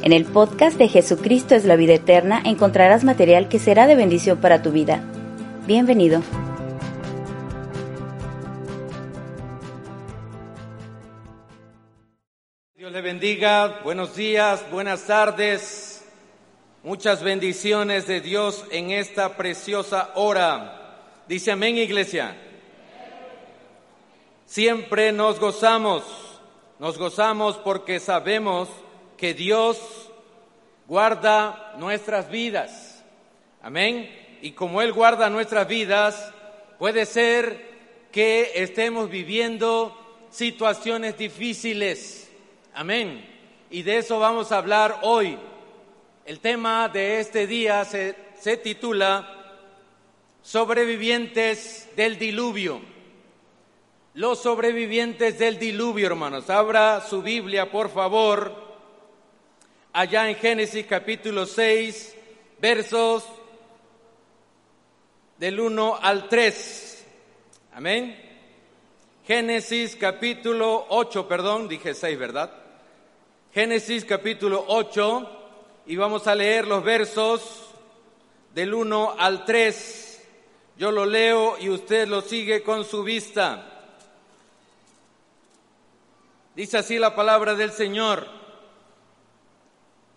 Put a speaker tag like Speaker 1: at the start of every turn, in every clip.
Speaker 1: En el podcast de Jesucristo es la vida eterna encontrarás material que será de bendición para tu vida. Bienvenido.
Speaker 2: Dios le bendiga, buenos días, buenas tardes, muchas bendiciones de Dios en esta preciosa hora. Dice amén, iglesia. Siempre nos gozamos, nos gozamos porque sabemos que Dios guarda nuestras vidas. Amén. Y como Él guarda nuestras vidas, puede ser que estemos viviendo situaciones difíciles. Amén. Y de eso vamos a hablar hoy. El tema de este día se, se titula Sobrevivientes del diluvio. Los sobrevivientes del diluvio, hermanos. Abra su Biblia, por favor allá en Génesis capítulo 6, versos del 1 al 3. Amén. Génesis capítulo 8, perdón, dije 6, ¿verdad? Génesis capítulo 8 y vamos a leer los versos del 1 al 3. Yo lo leo y usted lo sigue con su vista. Dice así la palabra del Señor.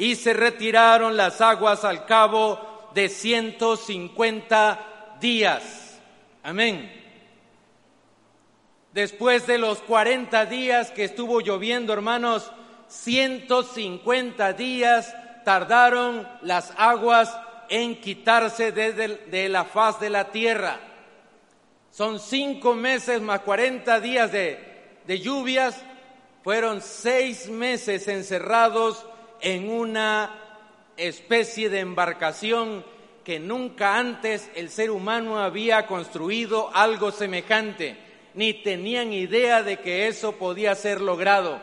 Speaker 2: y se retiraron las aguas al cabo de 150 días. Amén. Después de los 40 días que estuvo lloviendo, hermanos, 150 días tardaron las aguas en quitarse de la faz de la tierra. Son cinco meses más 40 días de, de lluvias, fueron seis meses encerrados en una especie de embarcación que nunca antes el ser humano había construido algo semejante, ni tenían idea de que eso podía ser logrado.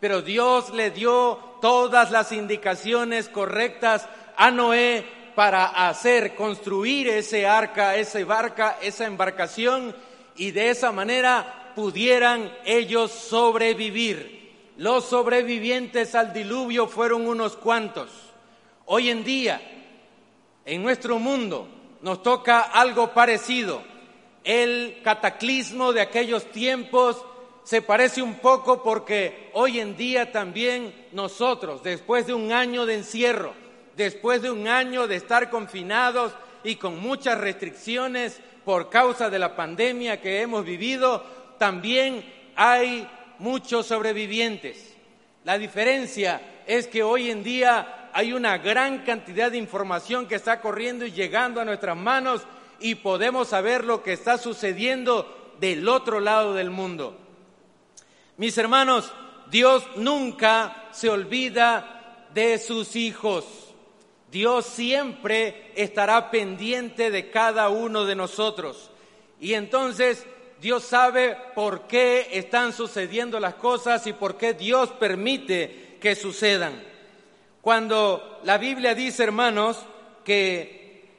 Speaker 2: Pero Dios le dio todas las indicaciones correctas a Noé para hacer construir ese arca, esa barca, esa embarcación y de esa manera pudieran ellos sobrevivir. Los sobrevivientes al diluvio fueron unos cuantos. Hoy en día, en nuestro mundo, nos toca algo parecido. El cataclismo de aquellos tiempos se parece un poco porque hoy en día también nosotros, después de un año de encierro, después de un año de estar confinados y con muchas restricciones por causa de la pandemia que hemos vivido, también hay muchos sobrevivientes. La diferencia es que hoy en día hay una gran cantidad de información que está corriendo y llegando a nuestras manos y podemos saber lo que está sucediendo del otro lado del mundo. Mis hermanos, Dios nunca se olvida de sus hijos. Dios siempre estará pendiente de cada uno de nosotros. Y entonces Dios sabe por qué están sucediendo las cosas y por qué Dios permite que sucedan. Cuando la Biblia dice, hermanos, que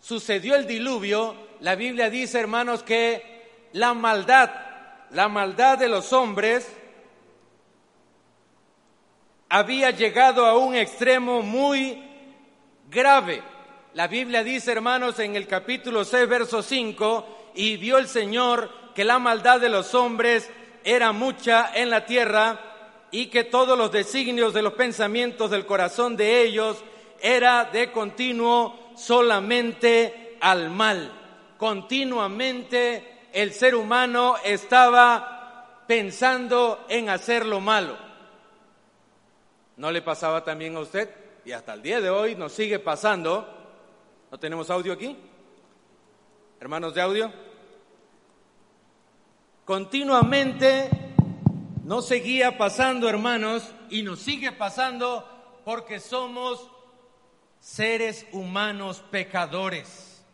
Speaker 2: sucedió el diluvio, la Biblia dice, hermanos, que la maldad, la maldad de los hombres había llegado a un extremo muy grave. La Biblia dice, hermanos, en el capítulo 6, verso 5, y vio el Señor que la maldad de los hombres era mucha en la tierra y que todos los designios de los pensamientos del corazón de ellos era de continuo solamente al mal. Continuamente el ser humano estaba pensando en hacer lo malo. ¿No le pasaba también a usted? Y hasta el día de hoy nos sigue pasando. ¿No tenemos audio aquí? Hermanos de audio continuamente nos seguía pasando, hermanos, y nos sigue pasando porque somos seres humanos pecadores,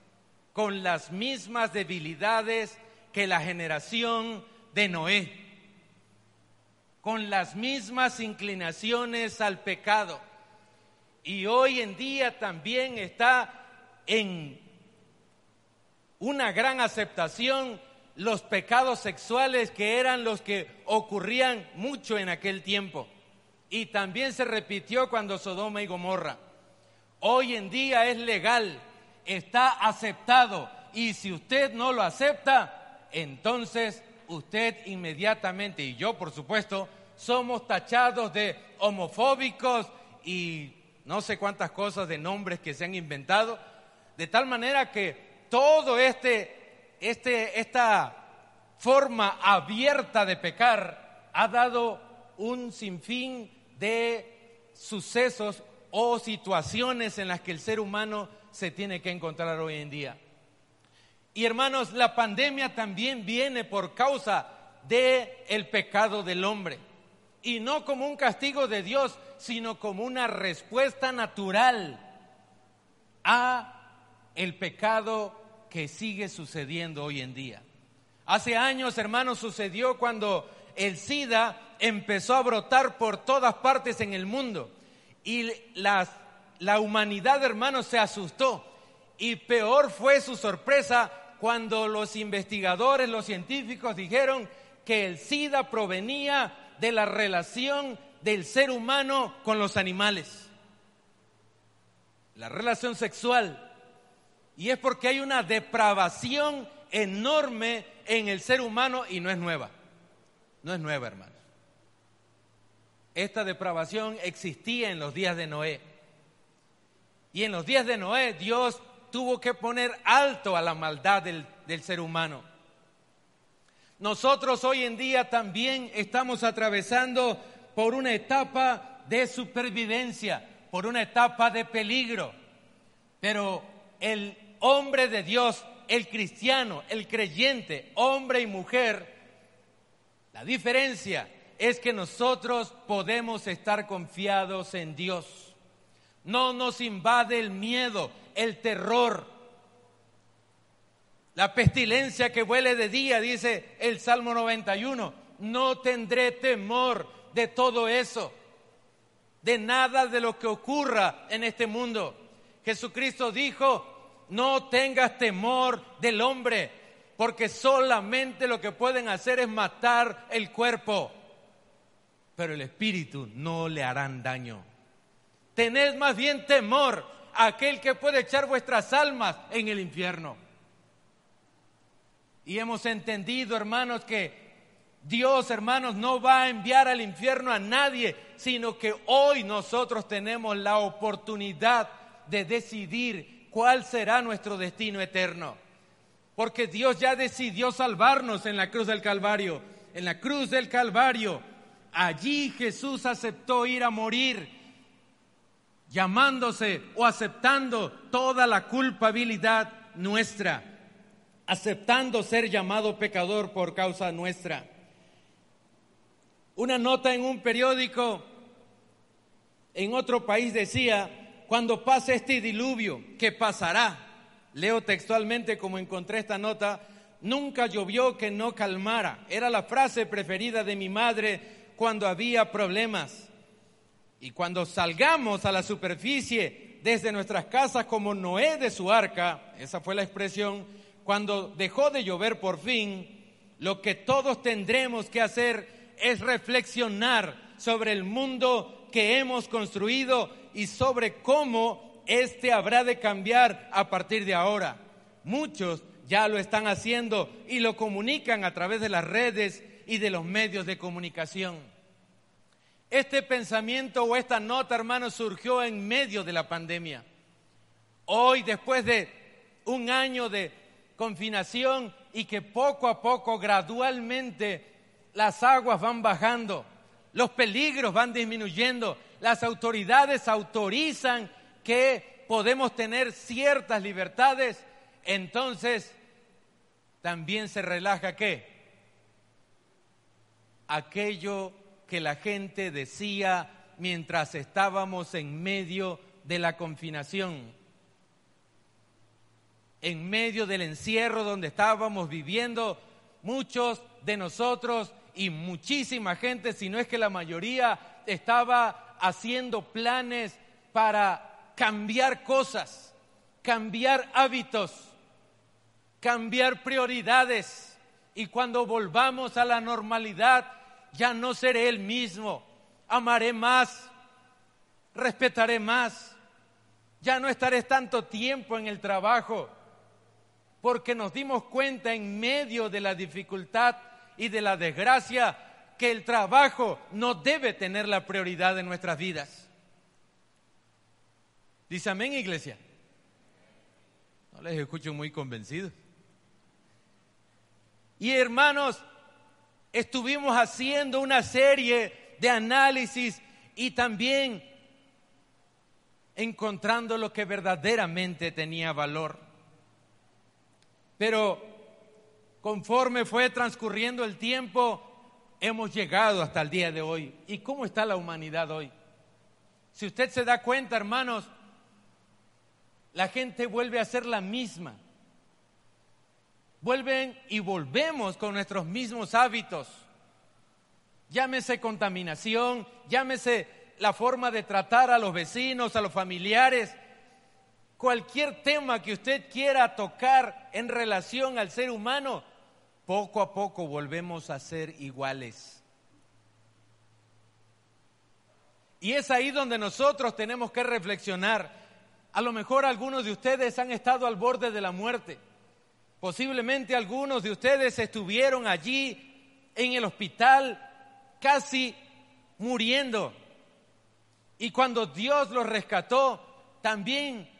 Speaker 2: con las mismas debilidades que la generación de Noé, con las mismas inclinaciones al pecado. Y hoy en día también está en una gran aceptación los pecados sexuales que eran los que ocurrían mucho en aquel tiempo. Y también se repitió cuando Sodoma y Gomorra. Hoy en día es legal, está aceptado. Y si usted no lo acepta, entonces usted inmediatamente, y yo por supuesto, somos tachados de homofóbicos y no sé cuántas cosas de nombres que se han inventado, de tal manera que todo este, este, esta forma abierta de pecar ha dado un sinfín de sucesos o situaciones en las que el ser humano se tiene que encontrar hoy en día. Y hermanos, la pandemia también viene por causa de el pecado del hombre y no como un castigo de Dios, sino como una respuesta natural a el pecado que sigue sucediendo hoy en día. Hace años, hermanos, sucedió cuando el SIDA empezó a brotar por todas partes en el mundo y la humanidad, hermanos, se asustó. Y peor fue su sorpresa cuando los investigadores, los científicos dijeron que el SIDA provenía de la relación del ser humano con los animales. La relación sexual. Y es porque hay una depravación enorme en el ser humano y no es nueva. No es nueva, hermanos. Esta depravación existía en los días de Noé. Y en los días de Noé Dios tuvo que poner alto a la maldad del, del ser humano. Nosotros hoy en día también estamos atravesando por una etapa de supervivencia, por una etapa de peligro. Pero el hombre de Dios, el cristiano, el creyente, hombre y mujer, la diferencia es que nosotros podemos estar confiados en Dios. No nos invade el miedo, el terror, la pestilencia que huele de día, dice el Salmo 91. No tendré temor de todo eso, de nada de lo que ocurra en este mundo. Jesucristo dijo, no tengas temor del hombre, porque solamente lo que pueden hacer es matar el cuerpo, pero el espíritu no le harán daño. Tened más bien temor a aquel que puede echar vuestras almas en el infierno. Y hemos entendido, hermanos, que Dios, hermanos, no va a enviar al infierno a nadie, sino que hoy nosotros tenemos la oportunidad de decidir cuál será nuestro destino eterno. Porque Dios ya decidió salvarnos en la cruz del Calvario. En la cruz del Calvario, allí Jesús aceptó ir a morir, llamándose o aceptando toda la culpabilidad nuestra aceptando ser llamado pecador por causa nuestra. Una nota en un periódico en otro país decía, cuando pase este diluvio, ¿qué pasará? Leo textualmente como encontré esta nota, nunca llovió que no calmara. Era la frase preferida de mi madre cuando había problemas. Y cuando salgamos a la superficie desde nuestras casas como Noé de su arca, esa fue la expresión, cuando dejó de llover por fin, lo que todos tendremos que hacer es reflexionar sobre el mundo que hemos construido y sobre cómo éste habrá de cambiar a partir de ahora. Muchos ya lo están haciendo y lo comunican a través de las redes y de los medios de comunicación. Este pensamiento o esta nota, hermanos, surgió en medio de la pandemia. Hoy, después de un año de confinación y que poco a poco, gradualmente, las aguas van bajando, los peligros van disminuyendo, las autoridades autorizan que podemos tener ciertas libertades, entonces también se relaja qué? Aquello que la gente decía mientras estábamos en medio de la confinación, en medio del encierro donde estábamos viviendo, muchos de nosotros y muchísima gente, si no es que la mayoría, estaba haciendo planes para cambiar cosas, cambiar hábitos, cambiar prioridades. Y cuando volvamos a la normalidad, ya no seré el mismo. Amaré más, respetaré más. Ya no estaré tanto tiempo en el trabajo, porque nos dimos cuenta en medio de la dificultad y de la desgracia que el trabajo no debe tener la prioridad en nuestras vidas. Dice amén, iglesia. No les escucho muy convencidos. Y hermanos, estuvimos haciendo una serie de análisis y también encontrando lo que verdaderamente tenía valor. Pero conforme fue transcurriendo el tiempo, hemos llegado hasta el día de hoy. ¿Y cómo está la humanidad hoy? Si usted se da cuenta, hermanos, la gente vuelve a ser la misma vuelven y volvemos con nuestros mismos hábitos. Llámese contaminación, llámese la forma de tratar a los vecinos, a los familiares, cualquier tema que usted quiera tocar en relación al ser humano, poco a poco volvemos a ser iguales. Y es ahí donde nosotros tenemos que reflexionar. A lo mejor algunos de ustedes han estado al borde de la muerte Posiblemente algunos de ustedes estuvieron allí en el hospital casi muriendo. Y cuando Dios los rescató, también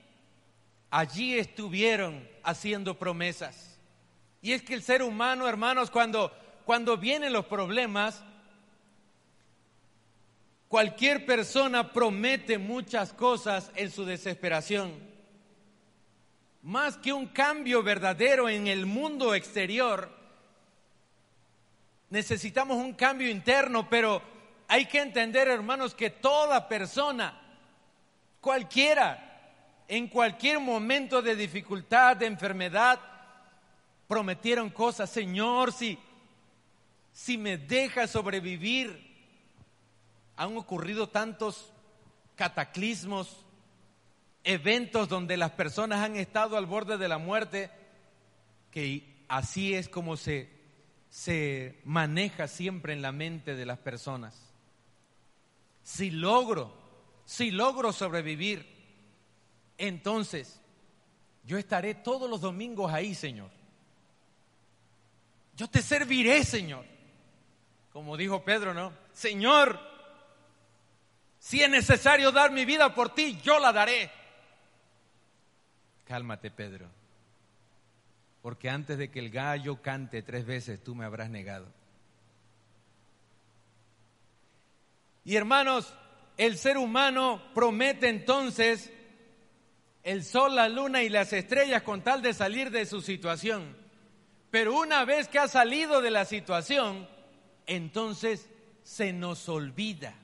Speaker 2: allí estuvieron haciendo promesas. Y es que el ser humano, hermanos, cuando, cuando vienen los problemas, cualquier persona promete muchas cosas en su desesperación. Más que un cambio verdadero en el mundo exterior, necesitamos un cambio interno, pero hay que entender, hermanos, que toda persona, cualquiera, en cualquier momento de dificultad, de enfermedad, prometieron cosas, Señor, si, si me deja sobrevivir, han ocurrido tantos cataclismos, eventos donde las personas han estado al borde de la muerte, que así es como se, se maneja siempre en la mente de las personas. Si logro, si logro sobrevivir, entonces yo estaré todos los domingos ahí, Señor. Yo te serviré, Señor. Como dijo Pedro, ¿no? Señor, si es necesario dar mi vida por ti, yo la daré. Cálmate, Pedro, porque antes de que el gallo cante tres veces, tú me habrás negado. Y hermanos, el ser humano promete entonces el sol, la luna y las estrellas con tal de salir de su situación. Pero una vez que ha salido de la situación, entonces se nos olvida.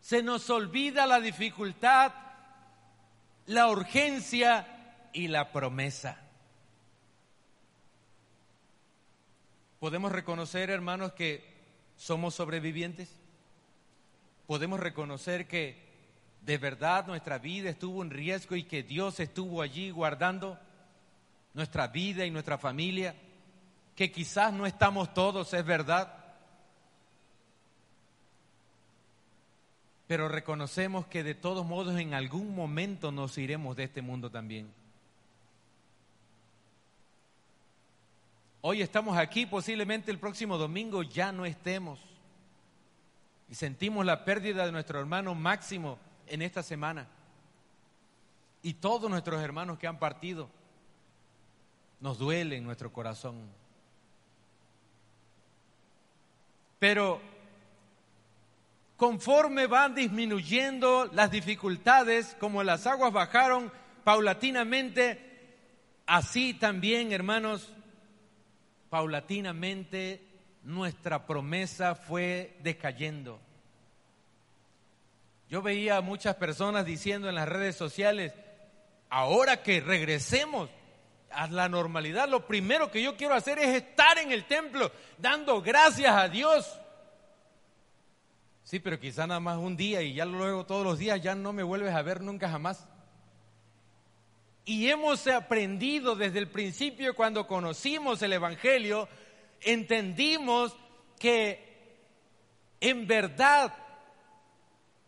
Speaker 2: Se nos olvida la dificultad, la urgencia y la promesa. ¿Podemos reconocer, hermanos, que somos sobrevivientes? ¿Podemos reconocer que de verdad nuestra vida estuvo en riesgo y que Dios estuvo allí guardando nuestra vida y nuestra familia? Que quizás no estamos todos, es verdad, pero reconocemos que de todos modos en algún momento nos iremos de este mundo también. Hoy estamos aquí, posiblemente el próximo domingo ya no estemos. Y sentimos la pérdida de nuestro hermano Máximo en esta semana. Y todos nuestros hermanos que han partido nos duele en nuestro corazón. Pero conforme van disminuyendo las dificultades, como las aguas bajaron paulatinamente, así también, hermanos, paulatinamente nuestra promesa fue decayendo. Yo veía a muchas personas diciendo en las redes sociales, ahora que regresemos a la normalidad, lo primero que yo quiero hacer es estar en el templo dando gracias a Dios. Sí, pero quizá nada más un día y ya luego todos los días ya no me vuelves a ver nunca jamás. Y hemos aprendido desde el principio cuando conocimos el Evangelio, entendimos que en verdad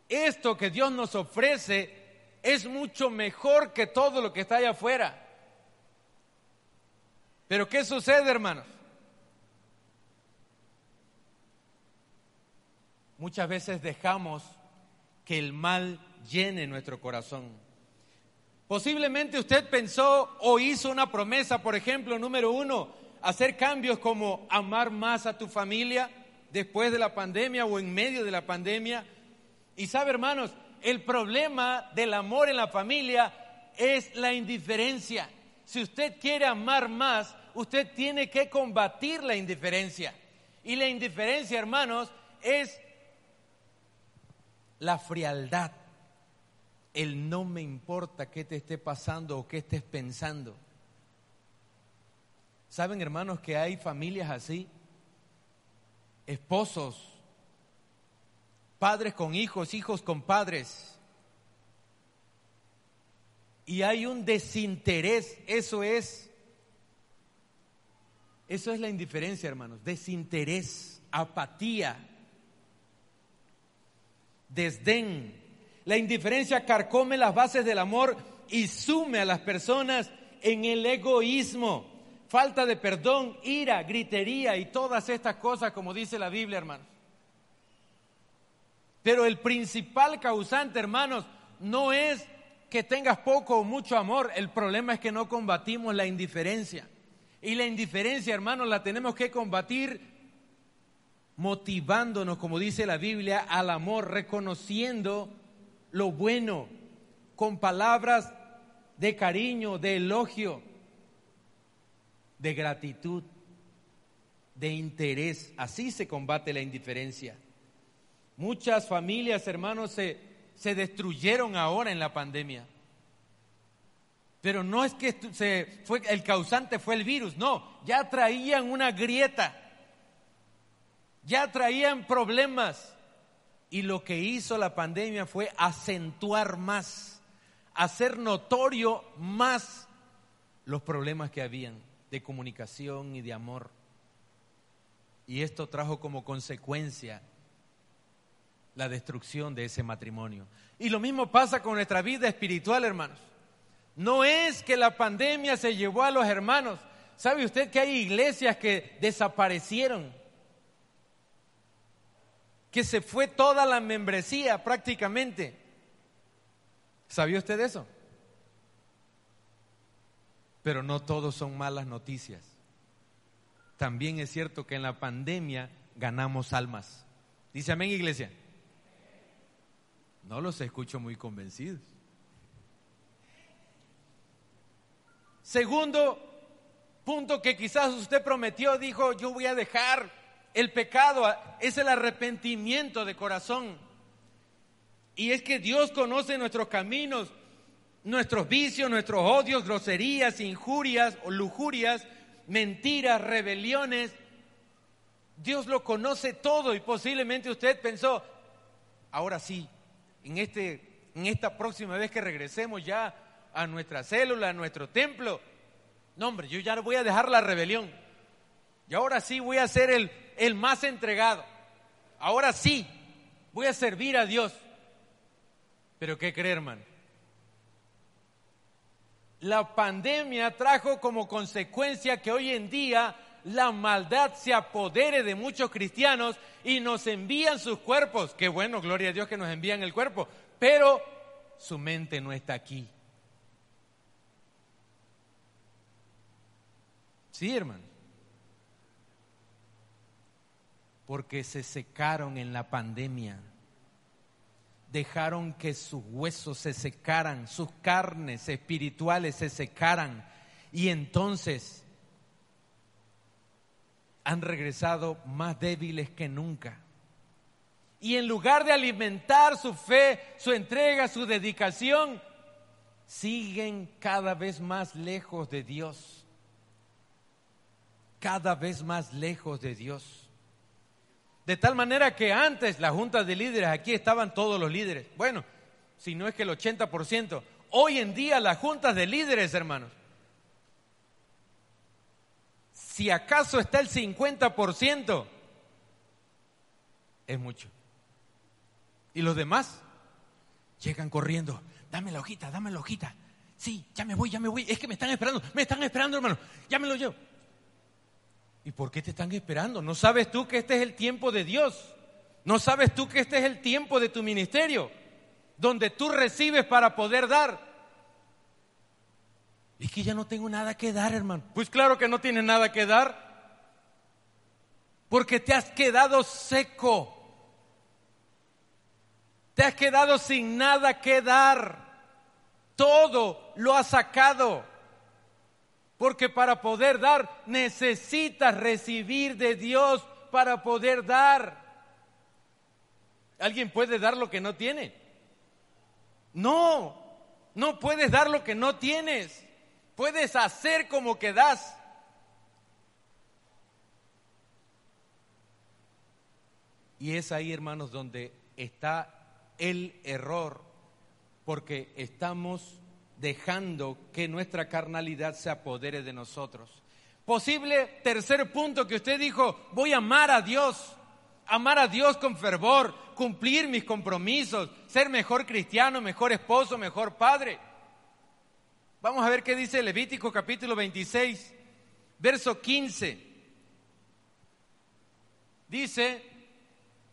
Speaker 2: esto que Dios nos ofrece es mucho mejor que todo lo que está allá afuera. Pero ¿qué sucede, hermanos? Muchas veces dejamos que el mal llene nuestro corazón. Posiblemente usted pensó o hizo una promesa, por ejemplo, número uno, hacer cambios como amar más a tu familia después de la pandemia o en medio de la pandemia. Y sabe, hermanos, el problema del amor en la familia es la indiferencia. Si usted quiere amar más, usted tiene que combatir la indiferencia. Y la indiferencia, hermanos, es la frialdad, el no me importa qué te esté pasando o qué estés pensando. ¿Saben, hermanos, que hay familias así? Esposos, padres con hijos, hijos con padres. Y hay un desinterés, eso es, eso es la indiferencia, hermanos, desinterés, apatía desdén. La indiferencia carcome las bases del amor y sume a las personas en el egoísmo, falta de perdón, ira, gritería y todas estas cosas, como dice la Biblia, hermanos. Pero el principal causante, hermanos, no es que tengas poco o mucho amor, el problema es que no combatimos la indiferencia. Y la indiferencia, hermanos, la tenemos que combatir motivándonos, como dice la Biblia, al amor, reconociendo lo bueno, con palabras de cariño, de elogio, de gratitud, de interés. Así se combate la indiferencia. Muchas familias, hermanos, se, se destruyeron ahora en la pandemia. Pero no es que se fue, el causante fue el virus, no, ya traían una grieta ya traían problemas y lo que hizo la pandemia fue acentuar más, hacer notorio más los problemas que habían de comunicación y de amor. Y esto trajo como consecuencia la destrucción de ese matrimonio. Y lo mismo pasa con nuestra vida espiritual, hermanos. No es que la pandemia se llevó a los hermanos. ¿Sabe usted que hay iglesias que desaparecieron? que se fue toda la membresía prácticamente. ¿Sabía usted eso? Pero no todos son malas noticias. También es cierto que en la pandemia ganamos almas. Dice amén, iglesia. No los escucho muy convencidos. Segundo punto que quizás usted prometió, dijo, yo voy a dejar el pecado es el arrepentimiento de corazón. Y es que Dios conoce nuestros caminos, nuestros vicios, nuestros odios, groserías, injurias o lujurias, mentiras, rebeliones. Dios lo conoce todo y posiblemente usted pensó, ahora sí, en, este, en esta próxima vez que regresemos ya a nuestra célula, a nuestro templo, no hombre, yo ya voy a dejar la rebelión. Y ahora sí voy a ser el, el más entregado. Ahora sí, voy a servir a Dios. Pero ¿qué creer, hermano? La pandemia trajo como consecuencia que hoy en día la maldad se apodere de muchos cristianos y nos envían sus cuerpos. Qué bueno, gloria a Dios que nos envían el cuerpo, pero su mente no está aquí. Porque se secaron en la pandemia. Dejaron que sus huesos se secaran, sus carnes espirituales se secaran y entonces han regresado más débiles que nunca. Y en lugar de alimentar su fe, su entrega, su dedicación, siguen cada vez más lejos de Dios. Cada vez más lejos de Dios. De tal manera que antes la junta de líderes, aquí estaban todos los líderes. Bueno, si no es que el 80%. Hoy en día las juntas de líderes, hermanos, si acaso está el 50%, es mucho. Y los demás llegan corriendo, dame la hojita, dame la hojita. Sí, ya me voy, ya me voy. Es que me están esperando, me están esperando, hermano. Ya me lo llevo. ¿Y por qué te están esperando? ¿No sabes tú que este es el tiempo de Dios? ¿No sabes tú que este es el tiempo de tu ministerio? Donde tú recibes para poder dar. Es que ya no tengo nada que dar, hermano. Pues claro que no tienes nada que dar. Porque te has quedado seco. Te has quedado sin nada que dar. Todo lo has sacado. Porque para poder dar necesitas recibir de Dios para poder dar. ¿Alguien puede dar lo que no tiene? No, no puedes dar lo que no tienes. Puedes hacer como que das. Y es ahí, hermanos, donde está el error, porque estamos dejando que nuestra carnalidad se apodere de nosotros. Posible tercer punto que usted dijo, voy a amar a Dios, amar a Dios con fervor, cumplir mis compromisos, ser mejor cristiano, mejor esposo, mejor padre. Vamos a ver qué dice Levítico capítulo 26, verso 15. Dice,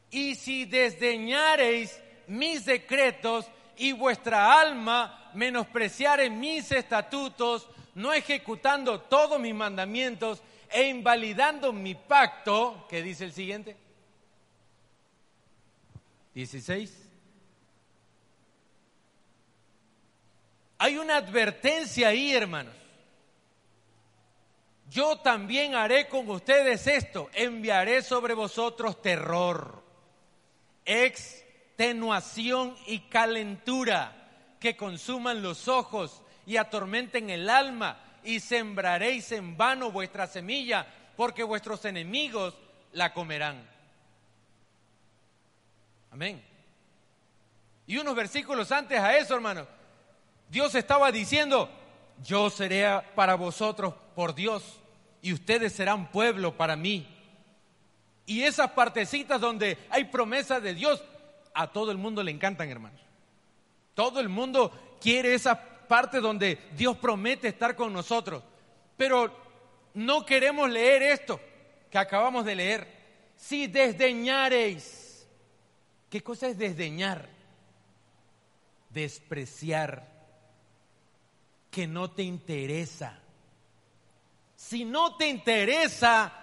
Speaker 2: y si desdeñareis mis decretos y vuestra alma menospreciare mis estatutos, no ejecutando todos mis mandamientos e invalidando mi pacto, ¿qué dice el siguiente? 16. Hay una advertencia ahí, hermanos. Yo también haré con ustedes esto, enviaré sobre vosotros terror, extenuación y calentura que consuman los ojos y atormenten el alma y sembraréis en vano vuestra semilla porque vuestros enemigos la comerán. Amén. Y unos versículos antes a eso, hermano, Dios estaba diciendo, yo seré para vosotros por Dios y ustedes serán pueblo para mí. Y esas partecitas donde hay promesas de Dios, a todo el mundo le encantan, hermanos. Todo el mundo quiere esa parte donde Dios promete estar con nosotros. Pero no queremos leer esto que acabamos de leer. Si desdeñareis, ¿qué cosa es desdeñar? Despreciar, que no te interesa. Si no te interesa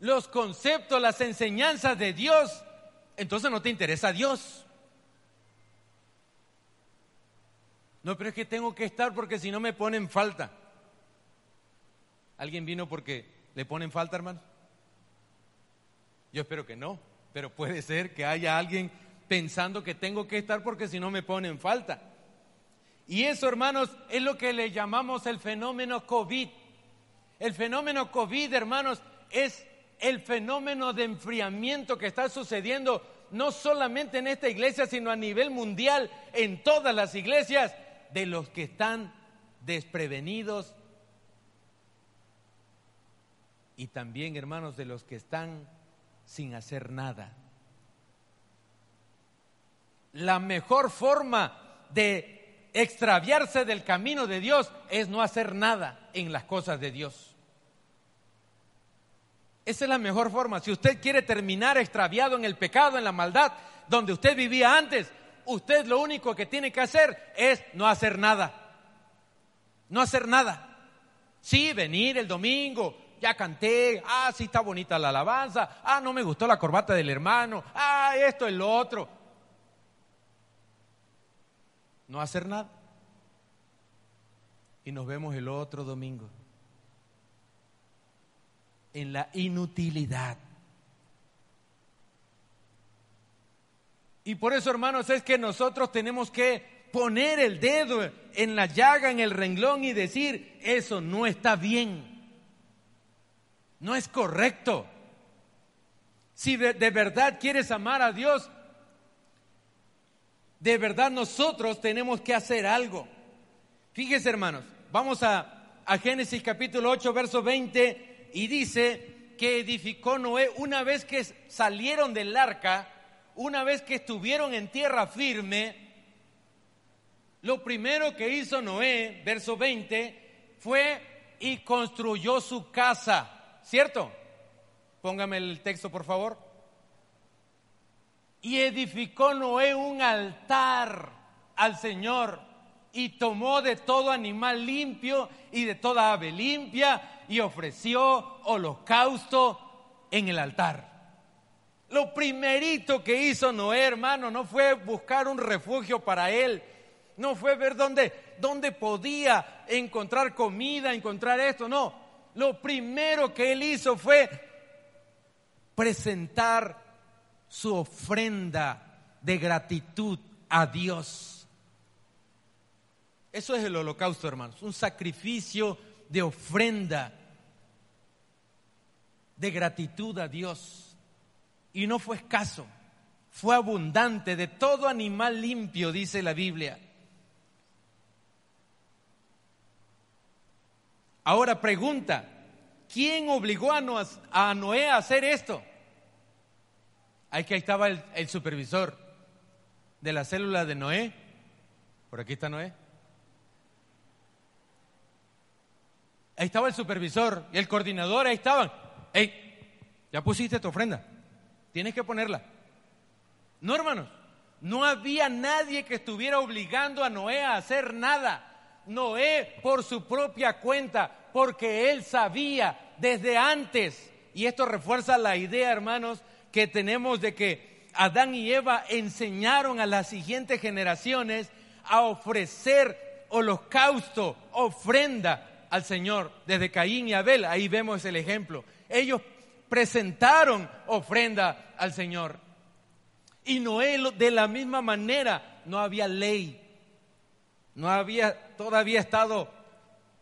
Speaker 2: los conceptos, las enseñanzas de Dios, entonces no te interesa Dios. No, pero es que tengo que estar porque si no me ponen falta. ¿Alguien vino porque le ponen falta, hermano? Yo espero que no, pero puede ser que haya alguien pensando que tengo que estar porque si no me ponen falta. Y eso, hermanos, es lo que le llamamos el fenómeno COVID. El fenómeno COVID, hermanos, es el fenómeno de enfriamiento que está sucediendo no solamente en esta iglesia, sino a nivel mundial, en todas las iglesias de los que están desprevenidos y también, hermanos, de los que están sin hacer nada. La mejor forma de extraviarse del camino de Dios es no hacer nada en las cosas de Dios. Esa es la mejor forma. Si usted quiere terminar extraviado en el pecado, en la maldad, donde usted vivía antes, usted lo único que tiene que hacer es no hacer nada. No hacer nada. Sí, venir el domingo, ya canté, ah, sí está bonita la alabanza, ah, no me gustó la corbata del hermano, ah, esto es lo otro. No hacer nada. Y nos vemos el otro domingo en la inutilidad Y por eso, hermanos, es que nosotros tenemos que poner el dedo en la llaga, en el renglón y decir, eso no está bien, no es correcto. Si de, verdad quieres amar a Dios, de verdad nosotros tenemos que hacer algo. Fíjese, hermanos, vamos a, a Génesis capítulo 8, verso 20, y dice que edificó Noé una vez que salieron del arca, una vez que estuvieron en tierra firme, lo primero que hizo Noé, verso 20, fue y construyó su casa, ¿cierto? Póngame el texto, por favor. Y edificó Noé un altar al Señor y tomó de todo animal limpio y de toda ave limpia y ofreció holocausto en el altar. Lo primerito que hizo Noé, hermano, no fue buscar un refugio para él, no fue ver dónde, dónde podía encontrar comida, encontrar esto, no. Lo primero que él hizo fue presentar su ofrenda de gratitud a Dios. Eso es el holocausto, hermanos, un sacrificio de ofrenda de gratitud a Dios. Y no fue escaso, fue abundante de todo animal limpio, dice la Biblia. Ahora pregunta, ¿quién obligó a, Noé a hacer esto? Ahí que ahí estaba el, el supervisor de la célula de Noé. Por aquí está Noé. Ahí estaba el supervisor y el coordinador, ahí estaban. Hey, ya pusiste tu ofrenda. Tienes que ponerla. No, hermanos. No había nadie que estuviera obligando a Noé a hacer nada. Noé por su propia cuenta, porque él sabía desde antes, y esto refuerza la idea, hermanos, que tenemos de que Adán y Eva enseñaron a las siguientes generaciones a ofrecer holocausto, ofrenda al Señor, desde Caín y Abel, ahí vemos el ejemplo. Ellos presentaron ofrenda al Señor. Y Noé de la misma manera, no había ley, no había todavía estado,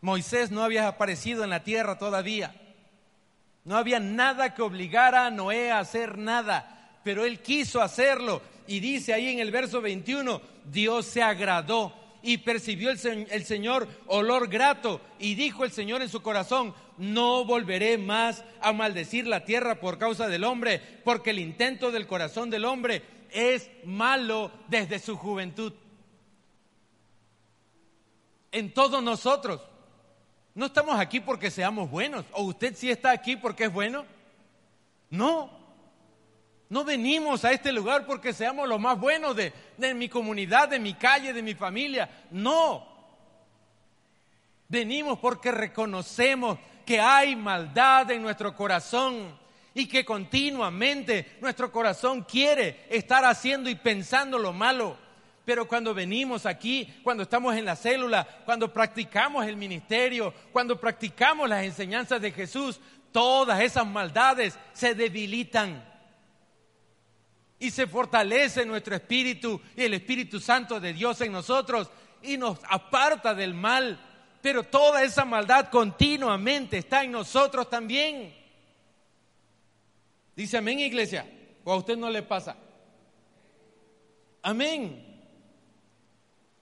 Speaker 2: Moisés no había aparecido en la tierra todavía. No había nada que obligara a Noé a hacer nada, pero él quiso hacerlo. Y dice ahí en el verso 21, Dios se agradó y percibió el, Señor olor grato y dijo el Señor en su corazón, no volveré más a maldecir la tierra por causa del hombre, porque el intento del corazón del hombre es malo desde su juventud en todos nosotros. No estamos aquí porque seamos buenos. ¿O usted sí está aquí porque es bueno? No. No venimos a este lugar porque seamos los más buenos de, de mi comunidad, de mi calle, de mi familia. No. Venimos porque reconocemos que hay maldad en nuestro corazón y que continuamente nuestro corazón quiere estar haciendo y pensando lo malo. Pero cuando venimos aquí, cuando estamos en la célula, cuando practicamos el ministerio, cuando practicamos las enseñanzas de Jesús, todas esas maldades se debilitan. Y se fortalece nuestro espíritu y el Espíritu Santo de Dios en nosotros y nos aparta del mal. Pero toda esa maldad continuamente está en nosotros también. Dice amén, iglesia. ¿O a usted no le pasa? Amén.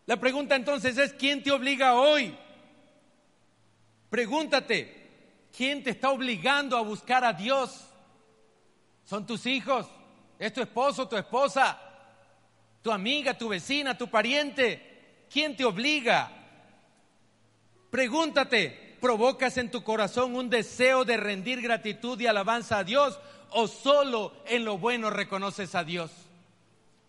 Speaker 2: La pregunta entonces es, ¿quién te obliga hoy? Pregúntate, ¿quién te está obligando a buscar a Dios? ¿Son tus hijos? ¿Es tu esposo, tu esposa? ¿Tu amiga, tu vecina, tu pariente? ¿Quién te obliga? Pregúntate, ¿provocas en tu corazón un deseo de rendir gratitud y alabanza a Dios o solo en lo bueno reconoces a Dios?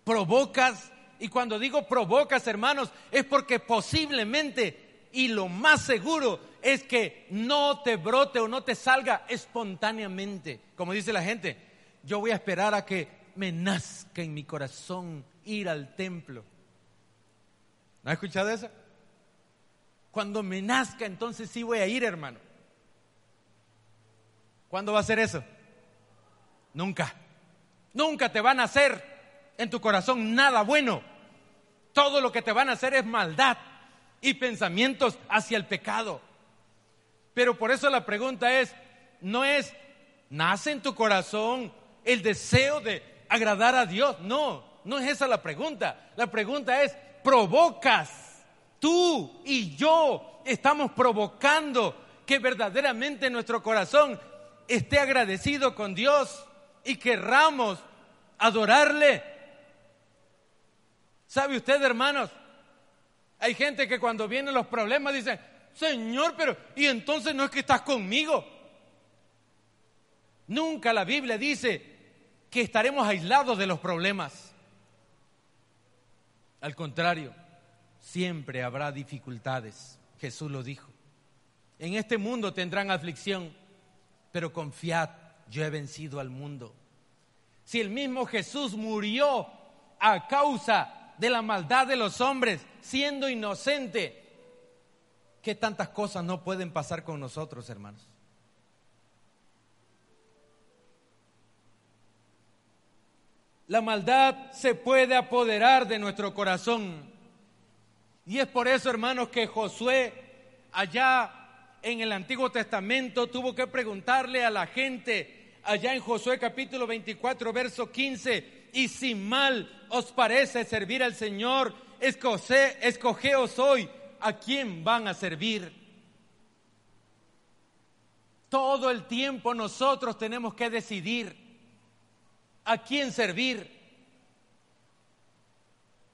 Speaker 2: ¿Provocas y cuando digo provocas, hermanos, es porque posiblemente y lo más seguro es que no te brote o no te salga espontáneamente. Como dice la gente, yo voy a esperar a que me nazca en mi corazón ir al templo. ¿No has escuchado eso? Cuando me nazca, entonces sí voy a ir, hermano. ¿Cuándo va a ser eso? Nunca. Nunca te van a hacer en tu corazón nada bueno. Todo lo que te van a hacer es maldad y pensamientos hacia el pecado. Pero por eso la pregunta es, no es, ¿nace en tu corazón el deseo de agradar a Dios? No, no es esa la pregunta. La pregunta es, ¿provocas? Tú y yo estamos provocando que verdaderamente nuestro corazón esté agradecido con Dios y querramos adorarle. ¿Sabe usted, hermanos? Hay gente que cuando vienen los problemas dice, Señor, pero ¿y entonces no es que estás conmigo? Nunca la Biblia dice que estaremos aislados de los problemas. Al contrario, siempre habrá dificultades. Jesús lo dijo. En este mundo tendrán aflicción, pero confiad, yo he vencido al mundo. Si el mismo Jesús murió a causa de la maldad de los hombres, siendo inocente, ¿qué tantas cosas no pueden pasar con nosotros, hermanos? La maldad se puede apoderar de nuestro corazón. Y es por eso, hermanos, que Josué, allá en el Antiguo Testamento, tuvo que preguntarle a la gente, allá en Josué capítulo 24, verso 15, y si mal os parece servir al Señor, escoge, escogeos hoy a quién van a servir. Todo el tiempo nosotros tenemos que decidir a quién servir.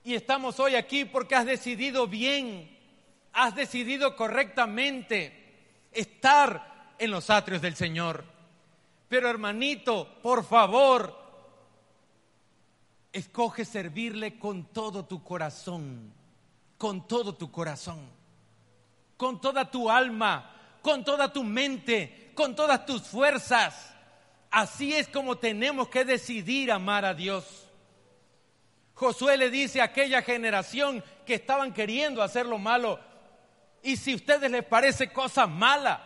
Speaker 2: Y estamos hoy aquí porque has decidido bien, has decidido correctamente estar en los atrios del Señor. Pero hermanito, por favor, escoge servirle con todo tu corazón, con todo tu corazón, con toda tu alma, con toda tu mente, con todas tus fuerzas. Así es como tenemos que decidir amar a Dios. Josué le dice a aquella generación que estaban queriendo hacer lo malo, y si a ustedes les parece cosa mala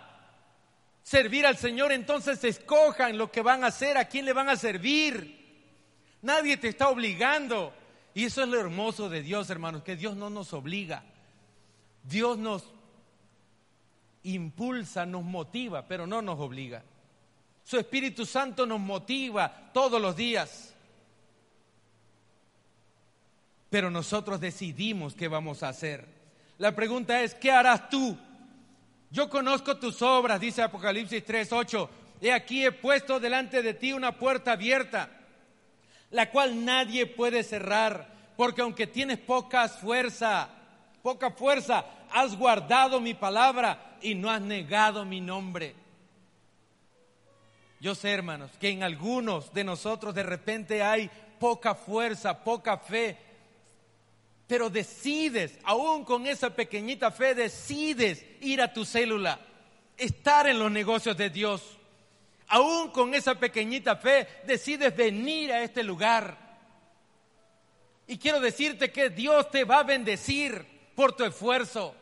Speaker 2: servir al Señor, entonces escojan lo que van a hacer, a quién le van a servir. Nadie te está obligando. Y eso es lo hermoso de Dios, hermanos, que Dios no nos obliga. Dios nos impulsa, nos motiva, pero no nos obliga. Su Espíritu Santo nos motiva todos los días. Pero nosotros decidimos qué vamos a hacer. La pregunta es, ¿qué harás tú? Yo conozco tus obras, dice Apocalipsis 3:8. He aquí he puesto delante de ti una puerta abierta, la cual nadie puede cerrar, porque aunque tienes poca fuerza, poca fuerza, has guardado mi palabra y no has negado mi nombre. Yo sé, hermanos, que en algunos de nosotros de repente hay poca fuerza, poca fe, pero decides, aún con esa pequeñita fe, decides ir a tu célula, estar en los negocios de Dios. Aún con esa pequeñita fe, decides venir a este lugar. Y quiero decirte que Dios te va a bendecir por tu esfuerzo.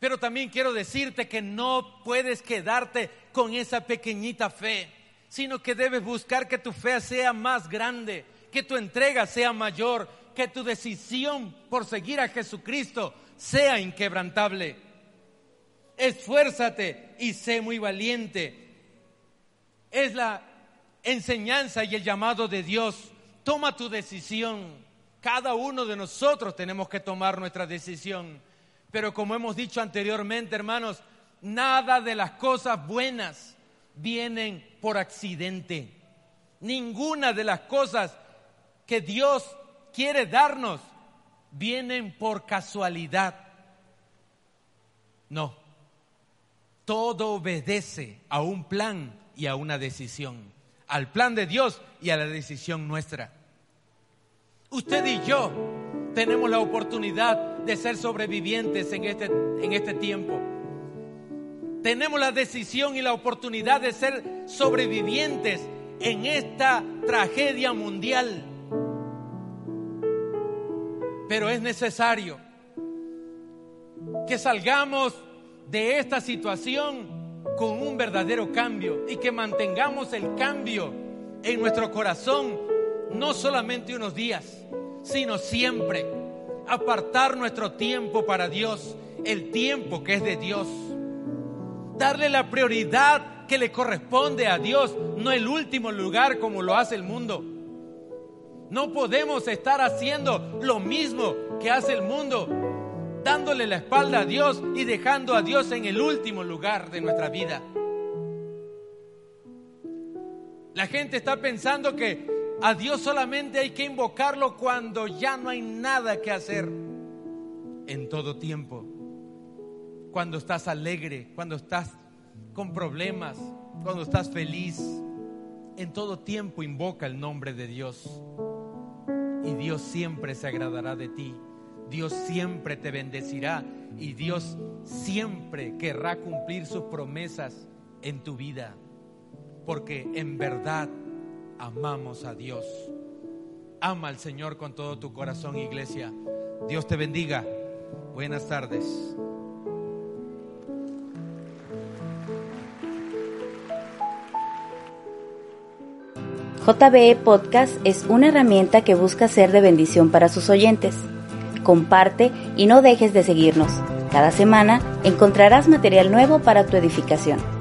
Speaker 2: Pero también quiero decirte que no puedes quedarte con esa pequeñita fe, sino que debes buscar que tu fe sea más grande, que tu entrega sea mayor, que tu decisión por seguir a Jesucristo sea inquebrantable. Esfuérzate y sé muy valiente. Es la enseñanza y el llamado de Dios. Toma tu decisión. Cada uno de nosotros tenemos que tomar nuestra decisión. Pero como hemos dicho anteriormente, hermanos, nada de las cosas buenas vienen por accidente. Ninguna de las cosas que Dios quiere darnos vienen por casualidad. No. Todo obedece a un plan y a una decisión. Al plan de Dios y a la decisión nuestra. Usted y yo tenemos la oportunidad de ser sobrevivientes en este, en este tiempo. Tenemos la decisión y la oportunidad de ser sobrevivientes en esta tragedia mundial. Pero es necesario que salgamos de esta situación con un verdadero cambio y que mantengamos el cambio en nuestro corazón no solamente unos días, sino siempre. Apartar nuestro tiempo para Dios, el tiempo que es de Dios. Darle la prioridad que le corresponde a Dios, no el último lugar como lo hace el mundo. No podemos estar haciendo lo mismo que hace el mundo, dándole la espalda a Dios y dejando a Dios en el último lugar de nuestra vida. La gente está pensando que a Dios solamente hay que invocarlo cuando ya no hay nada que hacer. En todo tiempo. Cuando estás alegre, cuando estás con problemas, cuando estás feliz. En todo tiempo invoca el nombre de Dios. Y Dios siempre se agradará de ti. Dios siempre te bendecirá. Y Dios siempre querrá cumplir sus promesas en tu vida. Porque en verdad amamos a Dios. Ama al Señor con todo tu corazón, iglesia. Dios te bendiga. Buenas tardes.
Speaker 1: JBE Podcast es una herramienta que busca ser de bendición para sus oyentes. Comparte y no dejes de seguirnos. Cada semana encontrarás material nuevo para tu edificación.